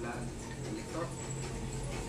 hablar en elector